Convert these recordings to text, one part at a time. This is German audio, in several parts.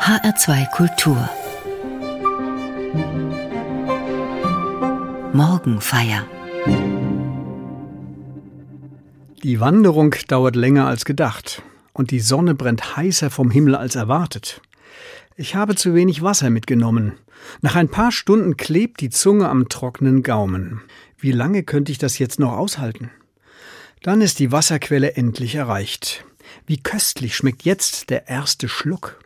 HR2 Kultur Morgenfeier Die Wanderung dauert länger als gedacht und die Sonne brennt heißer vom Himmel als erwartet. Ich habe zu wenig Wasser mitgenommen. Nach ein paar Stunden klebt die Zunge am trockenen Gaumen. Wie lange könnte ich das jetzt noch aushalten? Dann ist die Wasserquelle endlich erreicht. Wie köstlich schmeckt jetzt der erste Schluck.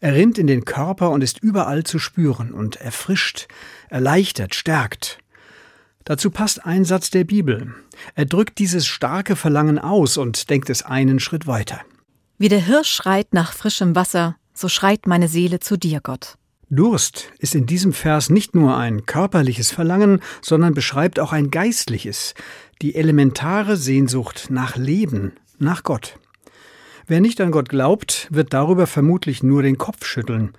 Er rinnt in den Körper und ist überall zu spüren und erfrischt, erleichtert, stärkt. Dazu passt ein Satz der Bibel. Er drückt dieses starke Verlangen aus und denkt es einen Schritt weiter. Wie der Hirsch schreit nach frischem Wasser, so schreit meine Seele zu dir, Gott. Durst ist in diesem Vers nicht nur ein körperliches Verlangen, sondern beschreibt auch ein geistliches, die elementare Sehnsucht nach Leben, nach Gott. Wer nicht an Gott glaubt, wird darüber vermutlich nur den Kopf schütteln.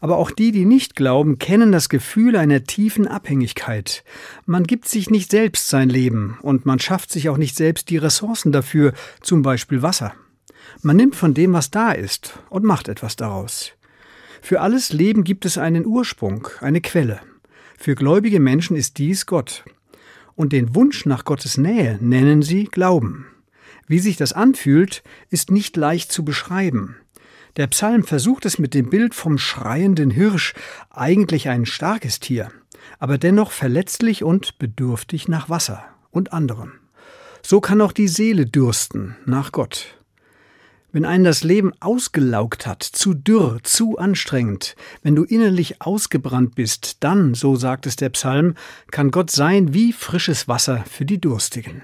Aber auch die, die nicht glauben, kennen das Gefühl einer tiefen Abhängigkeit. Man gibt sich nicht selbst sein Leben und man schafft sich auch nicht selbst die Ressourcen dafür, zum Beispiel Wasser. Man nimmt von dem, was da ist, und macht etwas daraus. Für alles Leben gibt es einen Ursprung, eine Quelle. Für gläubige Menschen ist dies Gott. Und den Wunsch nach Gottes Nähe nennen sie Glauben. Wie sich das anfühlt, ist nicht leicht zu beschreiben. Der Psalm versucht es mit dem Bild vom schreienden Hirsch, eigentlich ein starkes Tier, aber dennoch verletzlich und bedürftig nach Wasser und anderem. So kann auch die Seele dürsten nach Gott. Wenn einen das Leben ausgelaugt hat, zu dürr, zu anstrengend, wenn du innerlich ausgebrannt bist, dann, so sagt es der Psalm, kann Gott sein wie frisches Wasser für die Durstigen.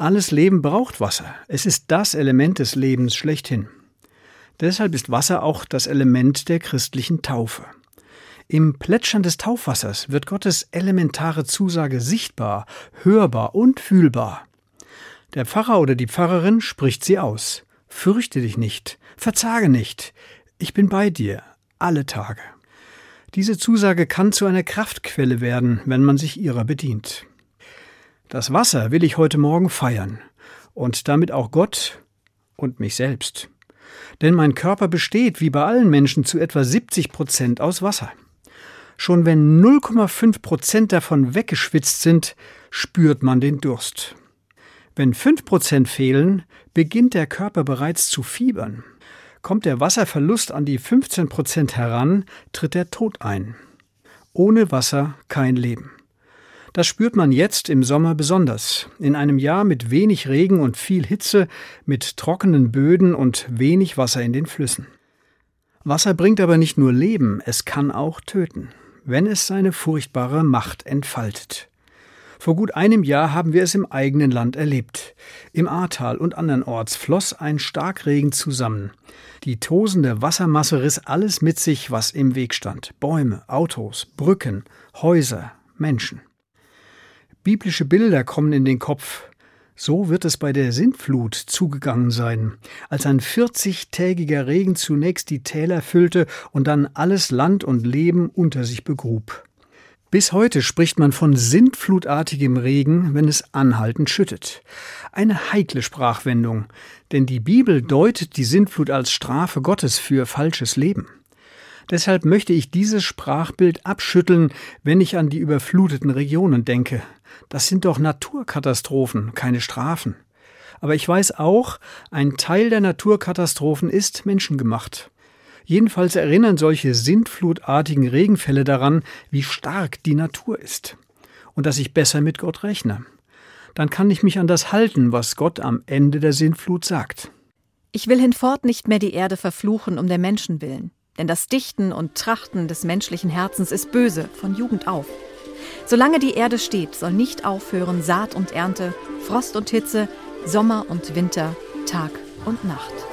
Alles Leben braucht Wasser. Es ist das Element des Lebens schlechthin. Deshalb ist Wasser auch das Element der christlichen Taufe. Im Plätschern des Taufwassers wird Gottes elementare Zusage sichtbar, hörbar und fühlbar. Der Pfarrer oder die Pfarrerin spricht sie aus. Fürchte dich nicht, verzage nicht, ich bin bei dir, alle Tage. Diese Zusage kann zu einer Kraftquelle werden, wenn man sich ihrer bedient. Das Wasser will ich heute Morgen feiern und damit auch Gott und mich selbst. Denn mein Körper besteht, wie bei allen Menschen, zu etwa 70 Prozent aus Wasser. Schon wenn 0,5 Prozent davon weggeschwitzt sind, spürt man den Durst. Wenn 5 Prozent fehlen, beginnt der Körper bereits zu fiebern. Kommt der Wasserverlust an die 15 Prozent heran, tritt der Tod ein. Ohne Wasser kein Leben. Das spürt man jetzt im Sommer besonders. In einem Jahr mit wenig Regen und viel Hitze, mit trockenen Böden und wenig Wasser in den Flüssen. Wasser bringt aber nicht nur Leben, es kann auch töten, wenn es seine furchtbare Macht entfaltet. Vor gut einem Jahr haben wir es im eigenen Land erlebt. Im Ahrtal und andernorts floss ein Starkregen zusammen. Die tosende Wassermasse riss alles mit sich, was im Weg stand. Bäume, Autos, Brücken, Häuser, Menschen. Biblische Bilder kommen in den Kopf. So wird es bei der Sintflut zugegangen sein, als ein 40-tägiger Regen zunächst die Täler füllte und dann alles Land und Leben unter sich begrub. Bis heute spricht man von sintflutartigem Regen, wenn es anhaltend schüttet. Eine heikle Sprachwendung, denn die Bibel deutet die Sintflut als Strafe Gottes für falsches Leben. Deshalb möchte ich dieses Sprachbild abschütteln, wenn ich an die überfluteten Regionen denke. Das sind doch Naturkatastrophen, keine Strafen. Aber ich weiß auch, ein Teil der Naturkatastrophen ist menschengemacht. Jedenfalls erinnern solche sintflutartigen Regenfälle daran, wie stark die Natur ist und dass ich besser mit Gott rechne. Dann kann ich mich an das halten, was Gott am Ende der Sintflut sagt. Ich will hinfort nicht mehr die Erde verfluchen um der Menschen willen, denn das Dichten und Trachten des menschlichen Herzens ist böse von Jugend auf. Solange die Erde steht, soll nicht aufhören Saat und Ernte, Frost und Hitze, Sommer und Winter, Tag und Nacht.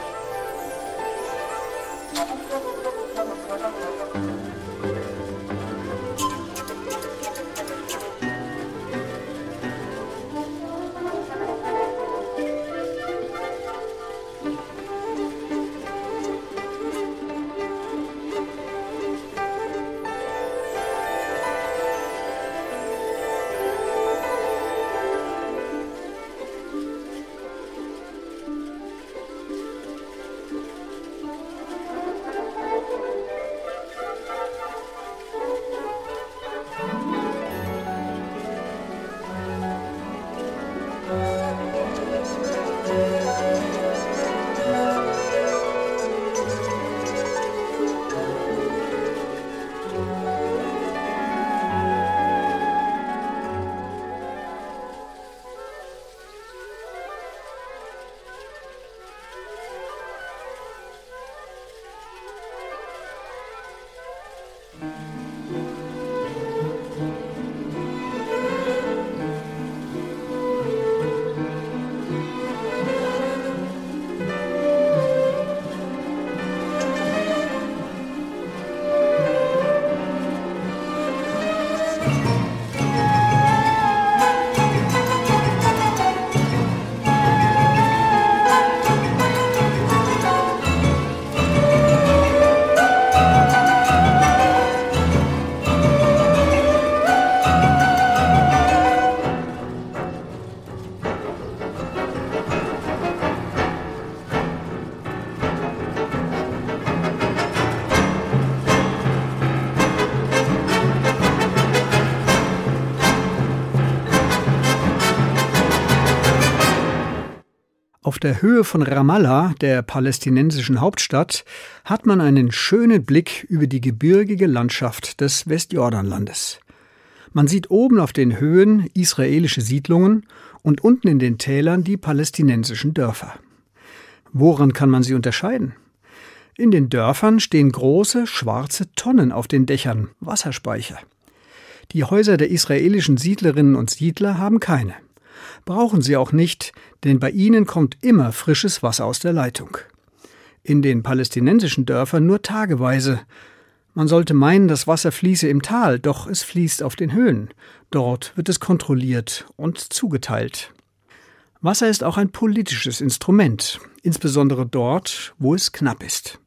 Auf der Höhe von Ramallah, der palästinensischen Hauptstadt, hat man einen schönen Blick über die gebirgige Landschaft des Westjordanlandes. Man sieht oben auf den Höhen israelische Siedlungen und unten in den Tälern die palästinensischen Dörfer. Woran kann man sie unterscheiden? In den Dörfern stehen große schwarze Tonnen auf den Dächern, Wasserspeicher. Die Häuser der israelischen Siedlerinnen und Siedler haben keine brauchen sie auch nicht, denn bei ihnen kommt immer frisches Wasser aus der Leitung. In den palästinensischen Dörfern nur tageweise. Man sollte meinen, das Wasser fließe im Tal, doch es fließt auf den Höhen. Dort wird es kontrolliert und zugeteilt. Wasser ist auch ein politisches Instrument, insbesondere dort, wo es knapp ist.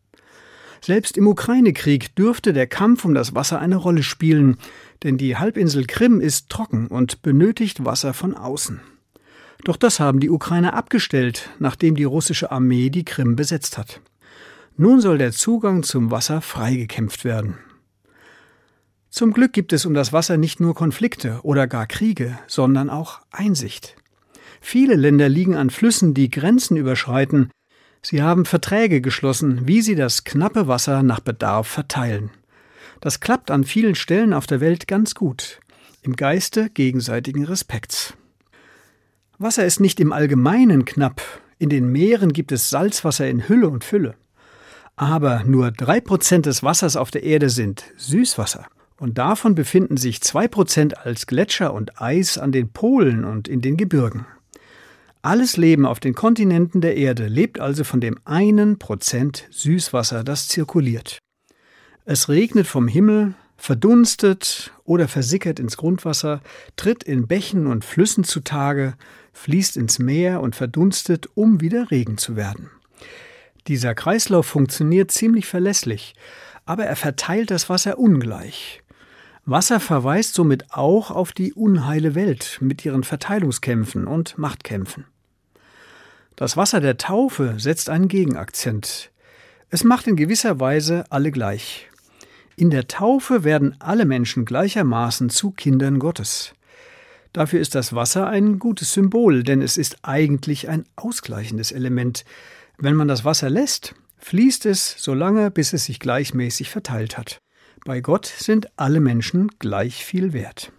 Selbst im Ukraine-Krieg dürfte der Kampf um das Wasser eine Rolle spielen, denn die Halbinsel Krim ist trocken und benötigt Wasser von außen. Doch das haben die Ukrainer abgestellt, nachdem die russische Armee die Krim besetzt hat. Nun soll der Zugang zum Wasser freigekämpft werden. Zum Glück gibt es um das Wasser nicht nur Konflikte oder gar Kriege, sondern auch Einsicht. Viele Länder liegen an Flüssen, die Grenzen überschreiten. Sie haben Verträge geschlossen, wie sie das knappe Wasser nach Bedarf verteilen. Das klappt an vielen Stellen auf der Welt ganz gut, im Geiste gegenseitigen Respekts. Wasser ist nicht im Allgemeinen knapp. In den Meeren gibt es Salzwasser in Hülle und Fülle. Aber nur drei Prozent des Wassers auf der Erde sind Süßwasser. Und davon befinden sich zwei Prozent als Gletscher und Eis an den Polen und in den Gebirgen. Alles Leben auf den Kontinenten der Erde lebt also von dem einen Prozent Süßwasser, das zirkuliert. Es regnet vom Himmel, verdunstet oder versickert ins Grundwasser, tritt in Bächen und Flüssen zutage, fließt ins Meer und verdunstet, um wieder Regen zu werden. Dieser Kreislauf funktioniert ziemlich verlässlich, aber er verteilt das Wasser ungleich. Wasser verweist somit auch auf die unheile Welt mit ihren Verteilungskämpfen und Machtkämpfen. Das Wasser der Taufe setzt einen Gegenakzent. Es macht in gewisser Weise alle gleich. In der Taufe werden alle Menschen gleichermaßen zu Kindern Gottes. Dafür ist das Wasser ein gutes Symbol, denn es ist eigentlich ein ausgleichendes Element. Wenn man das Wasser lässt, fließt es so lange, bis es sich gleichmäßig verteilt hat. Bei Gott sind alle Menschen gleich viel wert.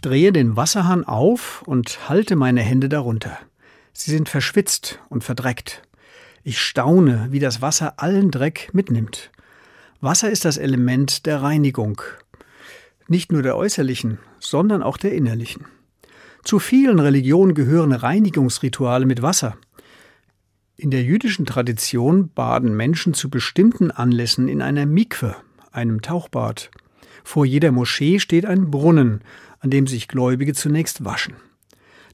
Drehe den Wasserhahn auf und halte meine Hände darunter. Sie sind verschwitzt und verdreckt. Ich staune, wie das Wasser allen Dreck mitnimmt. Wasser ist das Element der Reinigung. Nicht nur der äußerlichen, sondern auch der innerlichen. Zu vielen Religionen gehören Reinigungsrituale mit Wasser. In der jüdischen Tradition baden Menschen zu bestimmten Anlässen in einer Mikwe, einem Tauchbad. Vor jeder Moschee steht ein Brunnen, an dem sich Gläubige zunächst waschen.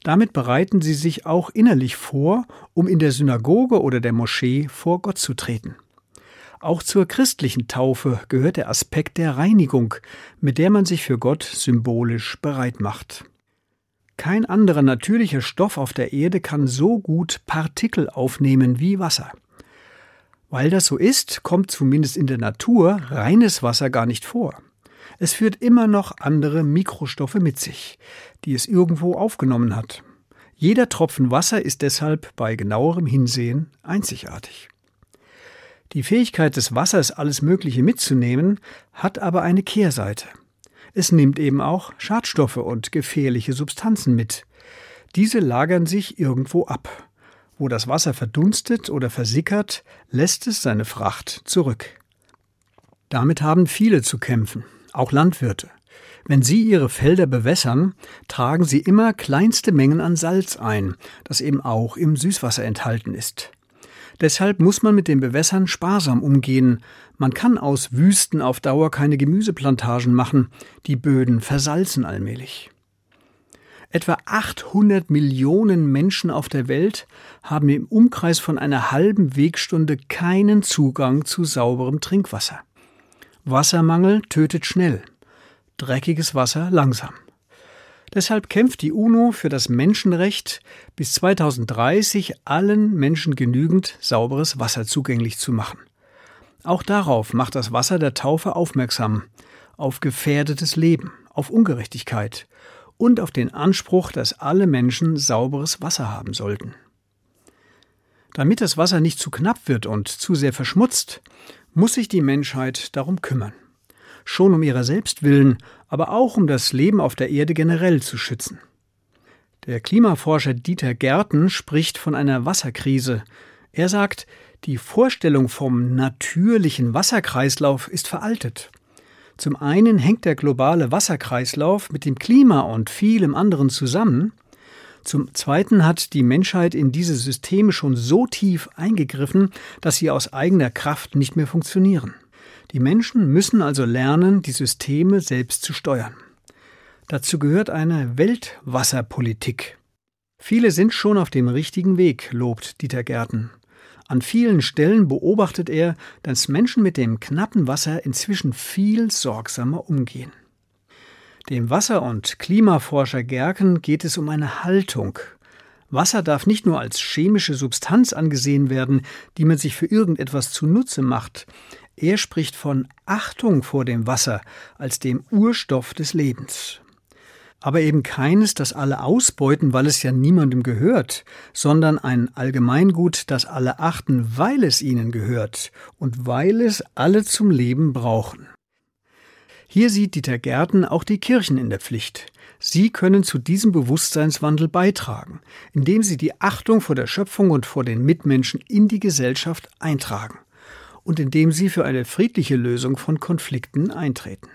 Damit bereiten sie sich auch innerlich vor, um in der Synagoge oder der Moschee vor Gott zu treten. Auch zur christlichen Taufe gehört der Aspekt der Reinigung, mit der man sich für Gott symbolisch bereit macht. Kein anderer natürlicher Stoff auf der Erde kann so gut Partikel aufnehmen wie Wasser. Weil das so ist, kommt zumindest in der Natur reines Wasser gar nicht vor. Es führt immer noch andere Mikrostoffe mit sich, die es irgendwo aufgenommen hat. Jeder Tropfen Wasser ist deshalb bei genauerem Hinsehen einzigartig. Die Fähigkeit des Wassers, alles Mögliche mitzunehmen, hat aber eine Kehrseite. Es nimmt eben auch Schadstoffe und gefährliche Substanzen mit. Diese lagern sich irgendwo ab. Wo das Wasser verdunstet oder versickert, lässt es seine Fracht zurück. Damit haben viele zu kämpfen, auch Landwirte. Wenn sie ihre Felder bewässern, tragen sie immer kleinste Mengen an Salz ein, das eben auch im Süßwasser enthalten ist. Deshalb muss man mit dem Bewässern sparsam umgehen. Man kann aus Wüsten auf Dauer keine Gemüseplantagen machen. Die Böden versalzen allmählich. Etwa 800 Millionen Menschen auf der Welt haben im Umkreis von einer halben Wegstunde keinen Zugang zu sauberem Trinkwasser. Wassermangel tötet schnell, dreckiges Wasser langsam. Deshalb kämpft die UNO für das Menschenrecht, bis 2030 allen Menschen genügend sauberes Wasser zugänglich zu machen. Auch darauf macht das Wasser der Taufe aufmerksam, auf gefährdetes Leben, auf Ungerechtigkeit und auf den Anspruch, dass alle Menschen sauberes Wasser haben sollten. Damit das Wasser nicht zu knapp wird und zu sehr verschmutzt, muss sich die Menschheit darum kümmern schon um ihrer selbst willen, aber auch um das Leben auf der Erde generell zu schützen. Der Klimaforscher Dieter Gärten spricht von einer Wasserkrise. Er sagt, die Vorstellung vom natürlichen Wasserkreislauf ist veraltet. Zum einen hängt der globale Wasserkreislauf mit dem Klima und vielem anderen zusammen. Zum Zweiten hat die Menschheit in diese Systeme schon so tief eingegriffen, dass sie aus eigener Kraft nicht mehr funktionieren. Die Menschen müssen also lernen, die Systeme selbst zu steuern. Dazu gehört eine Weltwasserpolitik. Viele sind schon auf dem richtigen Weg, lobt Dieter Gärten. An vielen Stellen beobachtet er, dass Menschen mit dem knappen Wasser inzwischen viel sorgsamer umgehen. Dem Wasser- und Klimaforscher Gerken geht es um eine Haltung. Wasser darf nicht nur als chemische Substanz angesehen werden, die man sich für irgendetwas zunutze macht. Er spricht von Achtung vor dem Wasser als dem Urstoff des Lebens. Aber eben keines, das alle ausbeuten, weil es ja niemandem gehört, sondern ein Allgemeingut, das alle achten, weil es ihnen gehört und weil es alle zum Leben brauchen. Hier sieht Dieter Gärten auch die Kirchen in der Pflicht. Sie können zu diesem Bewusstseinswandel beitragen, indem sie die Achtung vor der Schöpfung und vor den Mitmenschen in die Gesellschaft eintragen und indem sie für eine friedliche Lösung von Konflikten eintreten.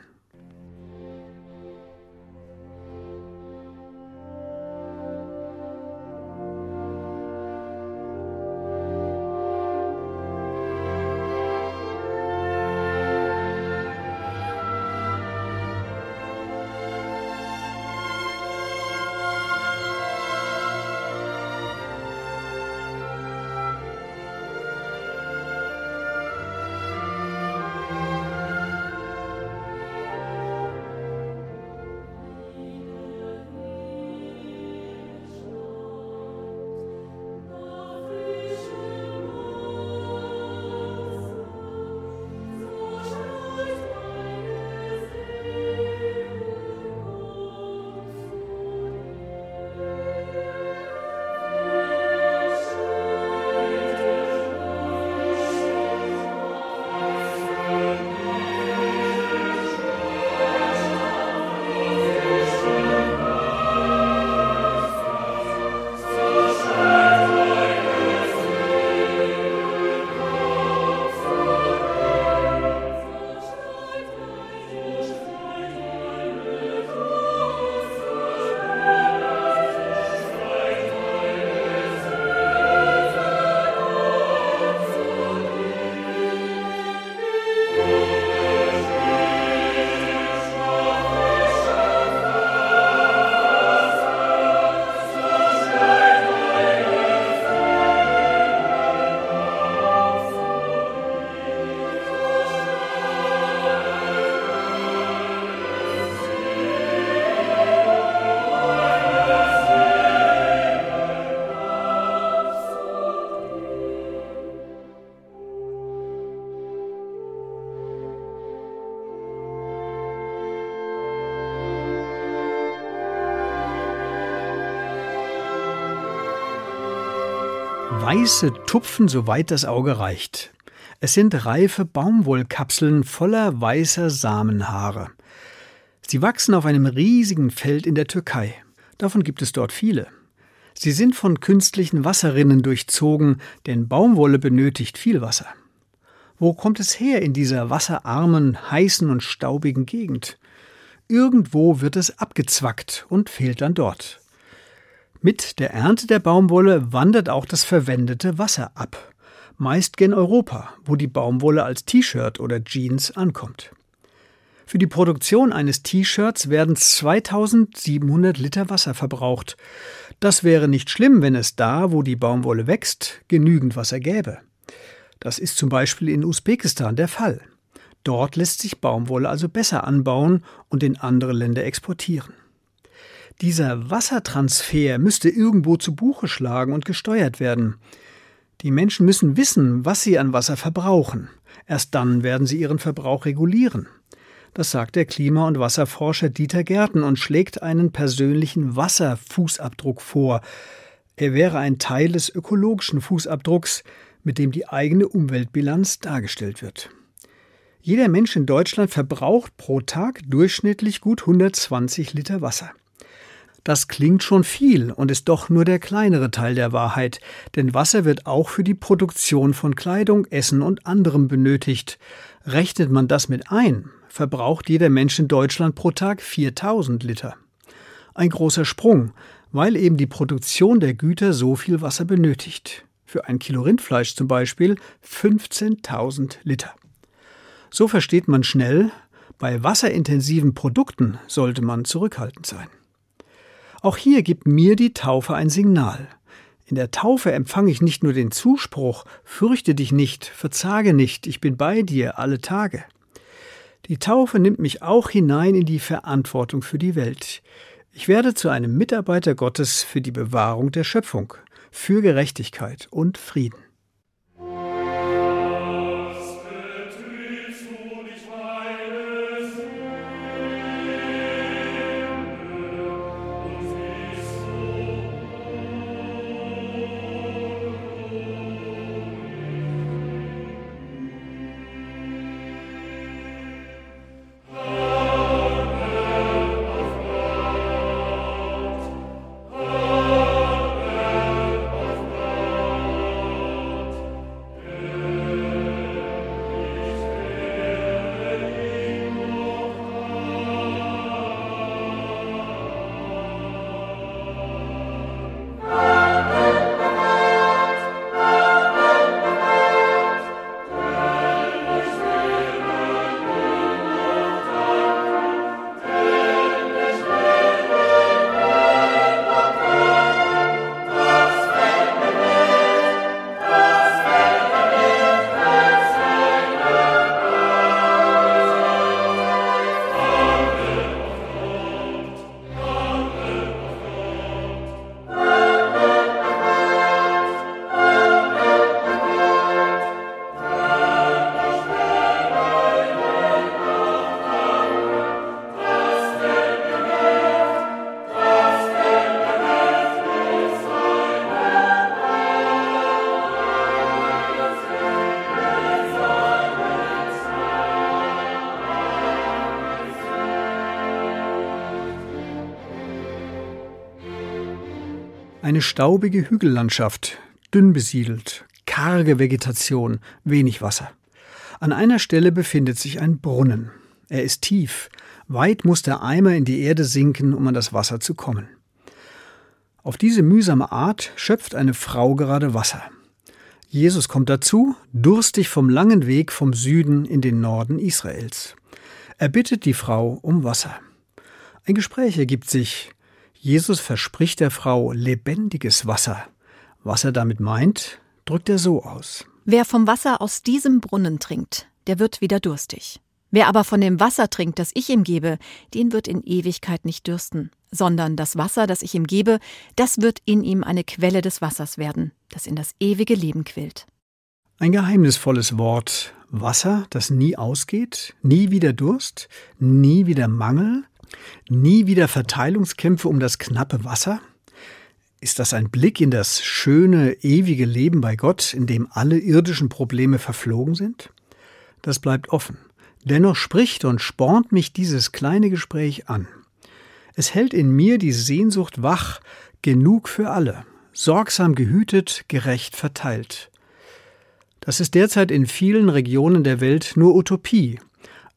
Weiße Tupfen, soweit das Auge reicht. Es sind reife Baumwollkapseln voller weißer Samenhaare. Sie wachsen auf einem riesigen Feld in der Türkei. Davon gibt es dort viele. Sie sind von künstlichen Wasserrinnen durchzogen, denn Baumwolle benötigt viel Wasser. Wo kommt es her in dieser wasserarmen, heißen und staubigen Gegend? Irgendwo wird es abgezwackt und fehlt dann dort. Mit der Ernte der Baumwolle wandert auch das verwendete Wasser ab, meist gen Europa, wo die Baumwolle als T-Shirt oder Jeans ankommt. Für die Produktion eines T-Shirts werden 2700 Liter Wasser verbraucht. Das wäre nicht schlimm, wenn es da, wo die Baumwolle wächst, genügend Wasser gäbe. Das ist zum Beispiel in Usbekistan der Fall. Dort lässt sich Baumwolle also besser anbauen und in andere Länder exportieren. Dieser Wassertransfer müsste irgendwo zu Buche schlagen und gesteuert werden. Die Menschen müssen wissen, was sie an Wasser verbrauchen. Erst dann werden sie ihren Verbrauch regulieren. Das sagt der Klima- und Wasserforscher Dieter Gärten und schlägt einen persönlichen Wasserfußabdruck vor. Er wäre ein Teil des ökologischen Fußabdrucks, mit dem die eigene Umweltbilanz dargestellt wird. Jeder Mensch in Deutschland verbraucht pro Tag durchschnittlich gut 120 Liter Wasser. Das klingt schon viel und ist doch nur der kleinere Teil der Wahrheit, denn Wasser wird auch für die Produktion von Kleidung, Essen und anderem benötigt. Rechnet man das mit ein, verbraucht jeder Mensch in Deutschland pro Tag 4000 Liter. Ein großer Sprung, weil eben die Produktion der Güter so viel Wasser benötigt. Für ein Kilo Rindfleisch zum Beispiel 15.000 Liter. So versteht man schnell, bei wasserintensiven Produkten sollte man zurückhaltend sein. Auch hier gibt mir die Taufe ein Signal. In der Taufe empfange ich nicht nur den Zuspruch, fürchte dich nicht, verzage nicht, ich bin bei dir alle Tage. Die Taufe nimmt mich auch hinein in die Verantwortung für die Welt. Ich werde zu einem Mitarbeiter Gottes für die Bewahrung der Schöpfung, für Gerechtigkeit und Frieden. Eine staubige Hügellandschaft, dünn besiedelt, karge Vegetation, wenig Wasser. An einer Stelle befindet sich ein Brunnen. Er ist tief, weit muss der Eimer in die Erde sinken, um an das Wasser zu kommen. Auf diese mühsame Art schöpft eine Frau gerade Wasser. Jesus kommt dazu, durstig vom langen Weg vom Süden in den Norden Israels. Er bittet die Frau um Wasser. Ein Gespräch ergibt sich, Jesus verspricht der Frau lebendiges Wasser. Was er damit meint, drückt er so aus. Wer vom Wasser aus diesem Brunnen trinkt, der wird wieder durstig. Wer aber von dem Wasser trinkt, das ich ihm gebe, den wird in Ewigkeit nicht dürsten, sondern das Wasser, das ich ihm gebe, das wird in ihm eine Quelle des Wassers werden, das in das ewige Leben quillt. Ein geheimnisvolles Wort. Wasser, das nie ausgeht, nie wieder Durst, nie wieder Mangel, Nie wieder Verteilungskämpfe um das knappe Wasser? Ist das ein Blick in das schöne, ewige Leben bei Gott, in dem alle irdischen Probleme verflogen sind? Das bleibt offen. Dennoch spricht und spornt mich dieses kleine Gespräch an. Es hält in mir die Sehnsucht wach, genug für alle, sorgsam gehütet, gerecht verteilt. Das ist derzeit in vielen Regionen der Welt nur Utopie,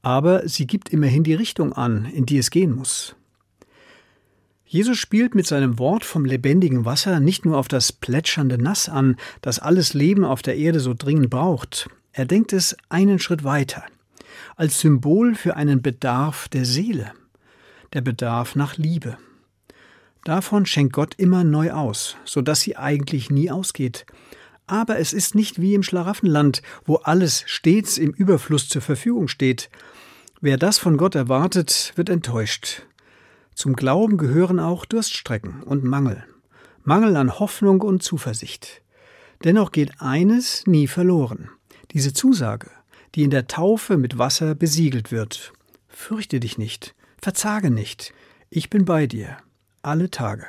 aber sie gibt immerhin die Richtung an, in die es gehen muss. Jesus spielt mit seinem Wort vom lebendigen Wasser nicht nur auf das plätschernde Nass an, das alles Leben auf der Erde so dringend braucht, er denkt es einen Schritt weiter, als Symbol für einen Bedarf der Seele, der Bedarf nach Liebe. Davon schenkt Gott immer neu aus, so dass sie eigentlich nie ausgeht. Aber es ist nicht wie im Schlaraffenland, wo alles stets im Überfluss zur Verfügung steht. Wer das von Gott erwartet, wird enttäuscht. Zum Glauben gehören auch Durststrecken und Mangel. Mangel an Hoffnung und Zuversicht. Dennoch geht eines nie verloren. Diese Zusage, die in der Taufe mit Wasser besiegelt wird. Fürchte dich nicht, verzage nicht, ich bin bei dir, alle Tage.